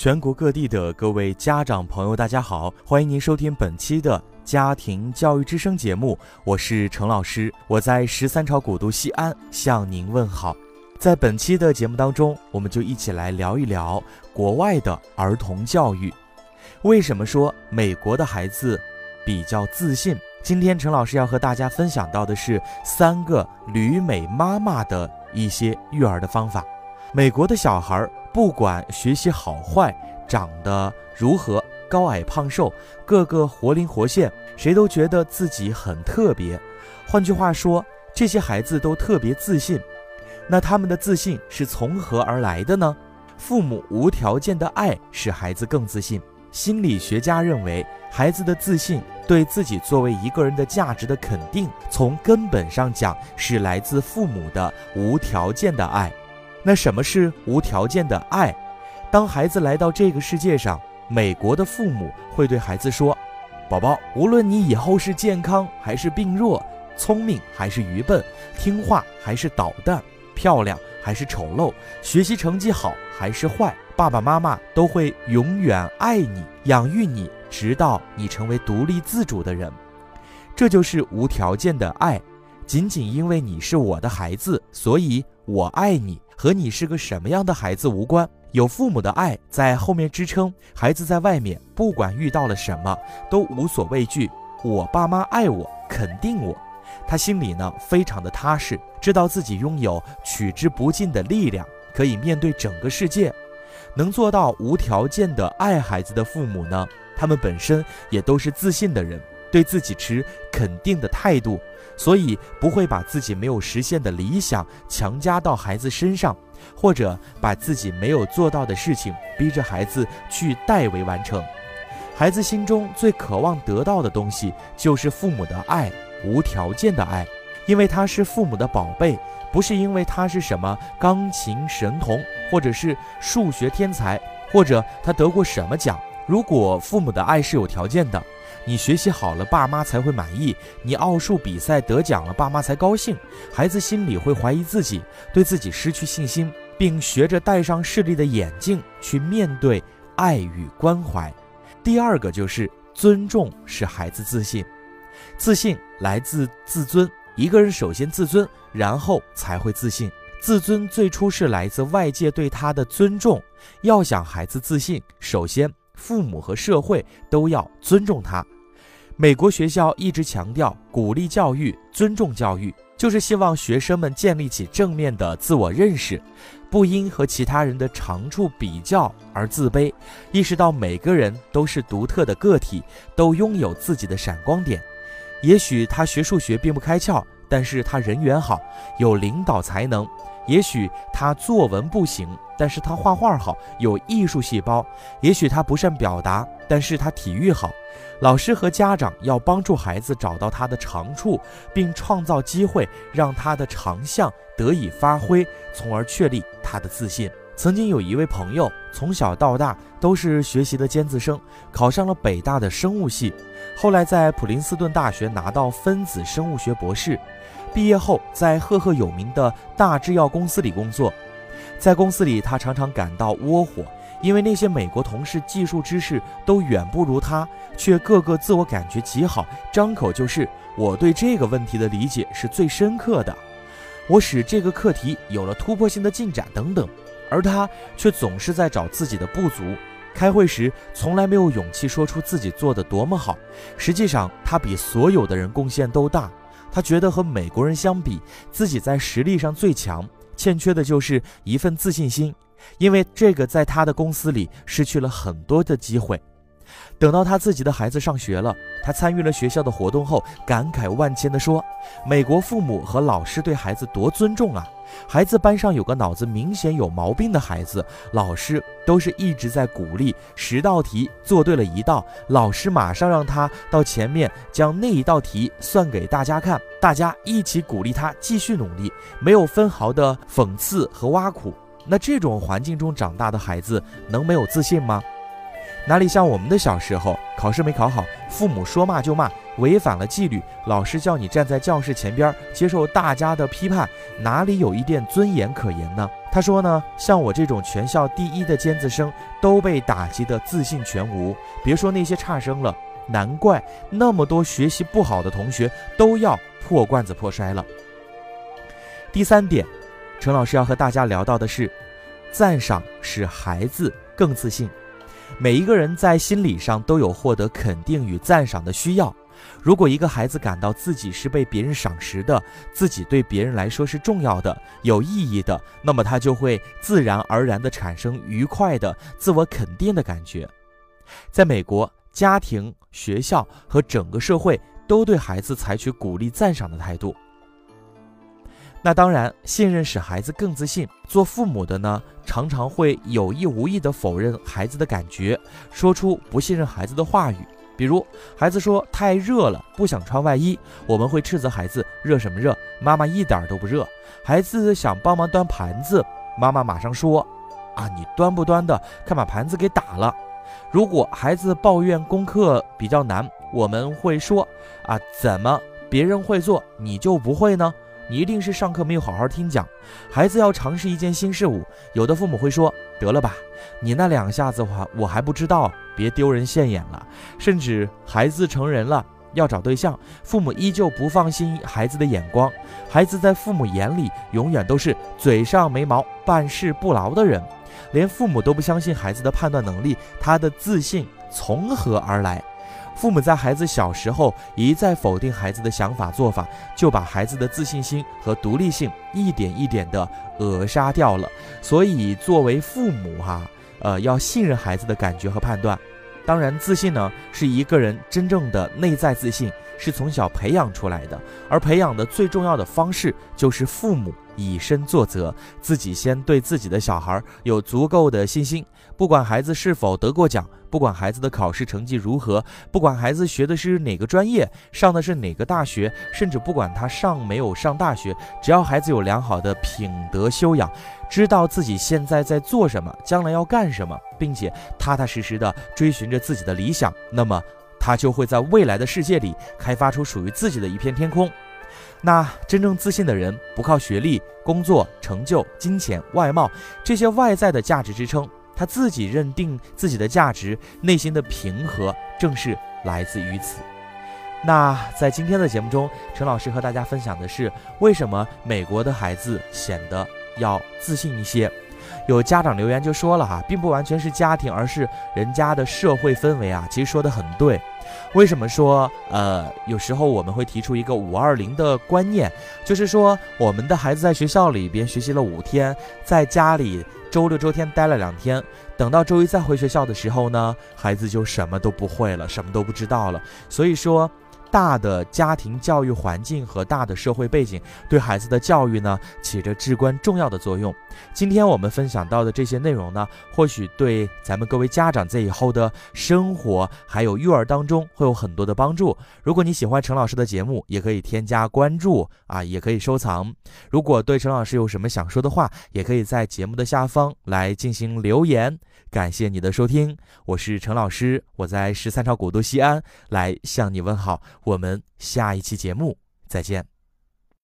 全国各地的各位家长朋友，大家好，欢迎您收听本期的家庭教育之声节目，我是程老师，我在十三朝古都西安向您问好。在本期的节目当中，我们就一起来聊一聊国外的儿童教育。为什么说美国的孩子比较自信？今天陈老师要和大家分享到的是三个旅美妈妈的一些育儿的方法。美国的小孩。不管学习好坏，长得如何，高矮胖瘦，个个活灵活现，谁都觉得自己很特别。换句话说，这些孩子都特别自信。那他们的自信是从何而来的呢？父母无条件的爱使孩子更自信。心理学家认为，孩子的自信对自己作为一个人的价值的肯定，从根本上讲是来自父母的无条件的爱。那什么是无条件的爱？当孩子来到这个世界上，美国的父母会对孩子说：“宝宝，无论你以后是健康还是病弱，聪明还是愚笨，听话还是捣蛋，漂亮还是丑陋，学习成绩好还是坏，爸爸妈妈都会永远爱你，养育你，直到你成为独立自主的人。这就是无条件的爱。仅仅因为你是我的孩子，所以我爱你。”和你是个什么样的孩子无关，有父母的爱在后面支撑，孩子在外面不管遇到了什么都无所畏惧。我爸妈爱我，肯定我，他心里呢非常的踏实，知道自己拥有取之不尽的力量，可以面对整个世界。能做到无条件的爱孩子的父母呢，他们本身也都是自信的人，对自己持肯定的态度。所以不会把自己没有实现的理想强加到孩子身上，或者把自己没有做到的事情逼着孩子去代为完成。孩子心中最渴望得到的东西就是父母的爱，无条件的爱，因为他是父母的宝贝，不是因为他是什么钢琴神童，或者是数学天才，或者他得过什么奖。如果父母的爱是有条件的。你学习好了，爸妈才会满意；你奥数比赛得奖了，爸妈才高兴。孩子心里会怀疑自己，对自己失去信心，并学着戴上势力的眼镜去面对爱与关怀。第二个就是尊重，使孩子自信。自信来自自尊，一个人首先自尊，然后才会自信。自尊最初是来自外界对他的尊重。要想孩子自信，首先。父母和社会都要尊重他。美国学校一直强调鼓励教育、尊重教育，就是希望学生们建立起正面的自我认识，不因和其他人的长处比较而自卑，意识到每个人都是独特的个体，都拥有自己的闪光点。也许他学数学并不开窍，但是他人缘好，有领导才能。也许他作文不行，但是他画画好，有艺术细胞。也许他不善表达，但是他体育好。老师和家长要帮助孩子找到他的长处，并创造机会让他的长项得以发挥，从而确立他的自信。曾经有一位朋友，从小到大都是学习的尖子生，考上了北大的生物系，后来在普林斯顿大学拿到分子生物学博士。毕业后，在赫赫有名的大制药公司里工作，在公司里，他常常感到窝火，因为那些美国同事技术知识都远不如他，却个个自我感觉极好，张口就是我对这个问题的理解是最深刻的，我使这个课题有了突破性的进展等等，而他却总是在找自己的不足，开会时从来没有勇气说出自己做的多么好，实际上他比所有的人贡献都大。他觉得和美国人相比，自己在实力上最强，欠缺的就是一份自信心，因为这个在他的公司里失去了很多的机会。等到他自己的孩子上学了，他参与了学校的活动后，感慨万千地说：“美国父母和老师对孩子多尊重啊！孩子班上有个脑子明显有毛病的孩子，老师都是一直在鼓励。十道题做对了一道，老师马上让他到前面将那一道题算给大家看，大家一起鼓励他继续努力，没有分毫的讽刺和挖苦。那这种环境中长大的孩子，能没有自信吗？”哪里像我们的小时候，考试没考好，父母说骂就骂，违反了纪律，老师叫你站在教室前边接受大家的批判，哪里有一点尊严可言呢？他说呢，像我这种全校第一的尖子生都被打击的自信全无，别说那些差生了，难怪那么多学习不好的同学都要破罐子破摔了。第三点，陈老师要和大家聊到的是，赞赏使孩子更自信。每一个人在心理上都有获得肯定与赞赏的需要。如果一个孩子感到自己是被别人赏识的，自己对别人来说是重要的、有意义的，那么他就会自然而然地产生愉快的自我肯定的感觉。在美国，家庭、学校和整个社会都对孩子采取鼓励、赞赏的态度。那当然，信任使孩子更自信。做父母的呢，常常会有意无意地否认孩子的感觉，说出不信任孩子的话语。比如，孩子说太热了，不想穿外衣，我们会斥责孩子：“热什么热？妈妈一点都不热。”孩子想帮忙端盘子，妈妈马上说：“啊，你端不端的，看把盘子给打了。”如果孩子抱怨功课比较难，我们会说：“啊，怎么别人会做，你就不会呢？”你一定是上课没有好好听讲。孩子要尝试一件新事物，有的父母会说：“得了吧，你那两下子话我还不知道，别丢人现眼了。”甚至孩子成人了要找对象，父母依旧不放心孩子的眼光。孩子在父母眼里永远都是嘴上没毛、办事不牢的人，连父母都不相信孩子的判断能力，他的自信从何而来？父母在孩子小时候一再否定孩子的想法做法，就把孩子的自信心和独立性一点一点的扼杀掉了。所以，作为父母哈，呃，要信任孩子的感觉和判断。当然，自信呢，是一个人真正的内在自信，是从小培养出来的。而培养的最重要的方式，就是父母以身作则，自己先对自己的小孩有足够的信心，不管孩子是否得过奖。不管孩子的考试成绩如何，不管孩子学的是哪个专业，上的是哪个大学，甚至不管他上没有上大学，只要孩子有良好的品德修养，知道自己现在在做什么，将来要干什么，并且踏踏实实的追寻着自己的理想，那么他就会在未来的世界里开发出属于自己的一片天空。那真正自信的人，不靠学历、工作成就、金钱、外貌这些外在的价值支撑。他自己认定自己的价值，内心的平和正是来自于此。那在今天的节目中，陈老师和大家分享的是为什么美国的孩子显得要自信一些。有家长留言就说了哈，并不完全是家庭，而是人家的社会氛围啊。其实说的很对。为什么说呃，有时候我们会提出一个五二零的观念，就是说我们的孩子在学校里边学习了五天，在家里。周六周天待了两天，等到周一再回学校的时候呢，孩子就什么都不会了，什么都不知道了。所以说。大的家庭教育环境和大的社会背景对孩子的教育呢，起着至关重要的作用。今天我们分享到的这些内容呢，或许对咱们各位家长在以后的生活还有育儿当中会有很多的帮助。如果你喜欢陈老师的节目，也可以添加关注啊，也可以收藏。如果对陈老师有什么想说的话，也可以在节目的下方来进行留言。感谢你的收听，我是陈老师，我在十三朝古都西安来向你问好。我们下一期节目再见。